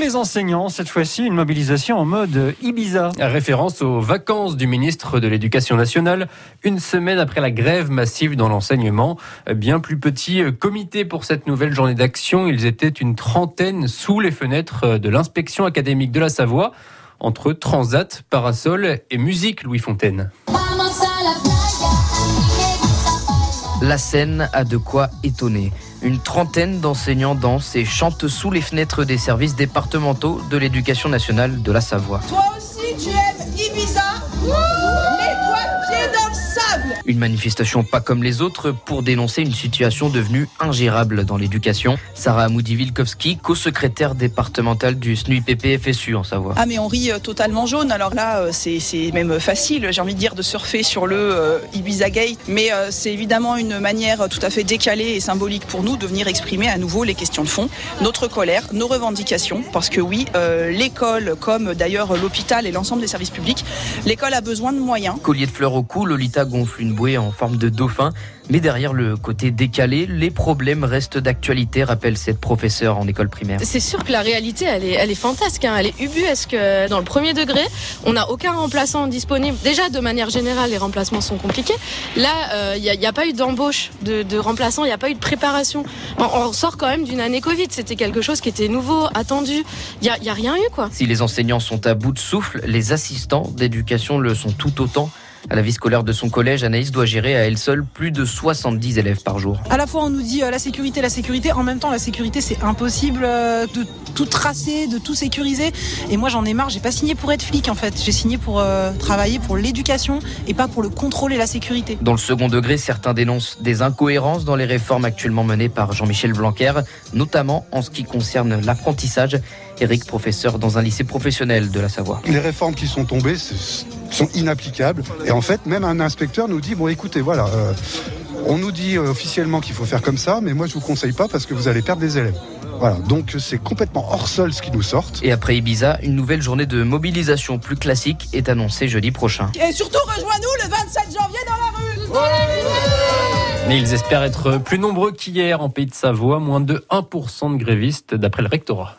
les enseignants, cette fois-ci, une mobilisation en mode Ibiza. Référence aux vacances du ministre de l'Éducation nationale, une semaine après la grève massive dans l'enseignement. Bien plus petit comité pour cette nouvelle journée d'action. Ils étaient une trentaine sous les fenêtres de l'inspection académique de la Savoie, entre transat, parasol et musique Louis Fontaine. La scène a de quoi étonner. Une trentaine d'enseignants dansent et chantent sous les fenêtres des services départementaux de l'éducation nationale de la Savoie. Une manifestation pas comme les autres pour dénoncer une situation devenue ingérable dans l'éducation. Sarah Amoudi-Vilkovski, co-secrétaire départementale du SNUIPP-FSU en Savoie. Ah mais on rit euh, totalement jaune. Alors là, euh, c'est même facile, j'ai envie de dire, de surfer sur le euh, Ibiza Gate. Mais c'est évidemment une manière tout à fait décalée et symbolique pour nous de venir exprimer à nouveau les questions de fond, notre colère, nos revendications. Parce que oui, l'école, comme d'ailleurs l'hôpital et l'ensemble des services publics, l'école a besoin de moyens. Collier de fleurs au cou, Lolita gonfle une en forme de dauphin. Mais derrière le côté décalé, les problèmes restent d'actualité, rappelle cette professeure en école primaire. C'est sûr que la réalité, elle est, elle est fantasque, hein. elle est ubuesque. Dans le premier degré, on n'a aucun remplaçant disponible. Déjà, de manière générale, les remplacements sont compliqués. Là, il euh, n'y a, pas eu d'embauche de, de remplaçants, il n'y a pas eu de préparation. on sort quand même d'une année Covid. C'était quelque chose qui était nouveau, attendu. Il n'y a rien eu, quoi. Si les enseignants sont à bout de souffle, les assistants d'éducation le sont tout autant. À la vie scolaire de son collège, Anaïs doit gérer à elle seule plus de 70 élèves par jour. À la fois, on nous dit euh, la sécurité, la sécurité. En même temps, la sécurité, c'est impossible euh, de tout tracer, de tout sécuriser. Et moi, j'en ai marre. J'ai pas signé pour être flic, en fait. J'ai signé pour euh, travailler pour l'éducation et pas pour le contrôle et la sécurité. Dans le second degré, certains dénoncent des incohérences dans les réformes actuellement menées par Jean-Michel Blanquer, notamment en ce qui concerne l'apprentissage. Eric, professeur dans un lycée professionnel de la Savoie. Les réformes qui sont tombées sont inapplicables. Et en fait, même un inspecteur nous dit, bon écoutez, voilà, euh, on nous dit officiellement qu'il faut faire comme ça, mais moi je vous conseille pas parce que vous allez perdre des élèves. Voilà, donc c'est complètement hors sol ce qui nous sort. Et après Ibiza, une nouvelle journée de mobilisation plus classique est annoncée jeudi prochain. Et surtout, rejoins-nous le 27 janvier dans la rue. Mais ils espèrent être plus nombreux qu'hier en Pays de Savoie, moins de 1% de grévistes d'après le rectorat.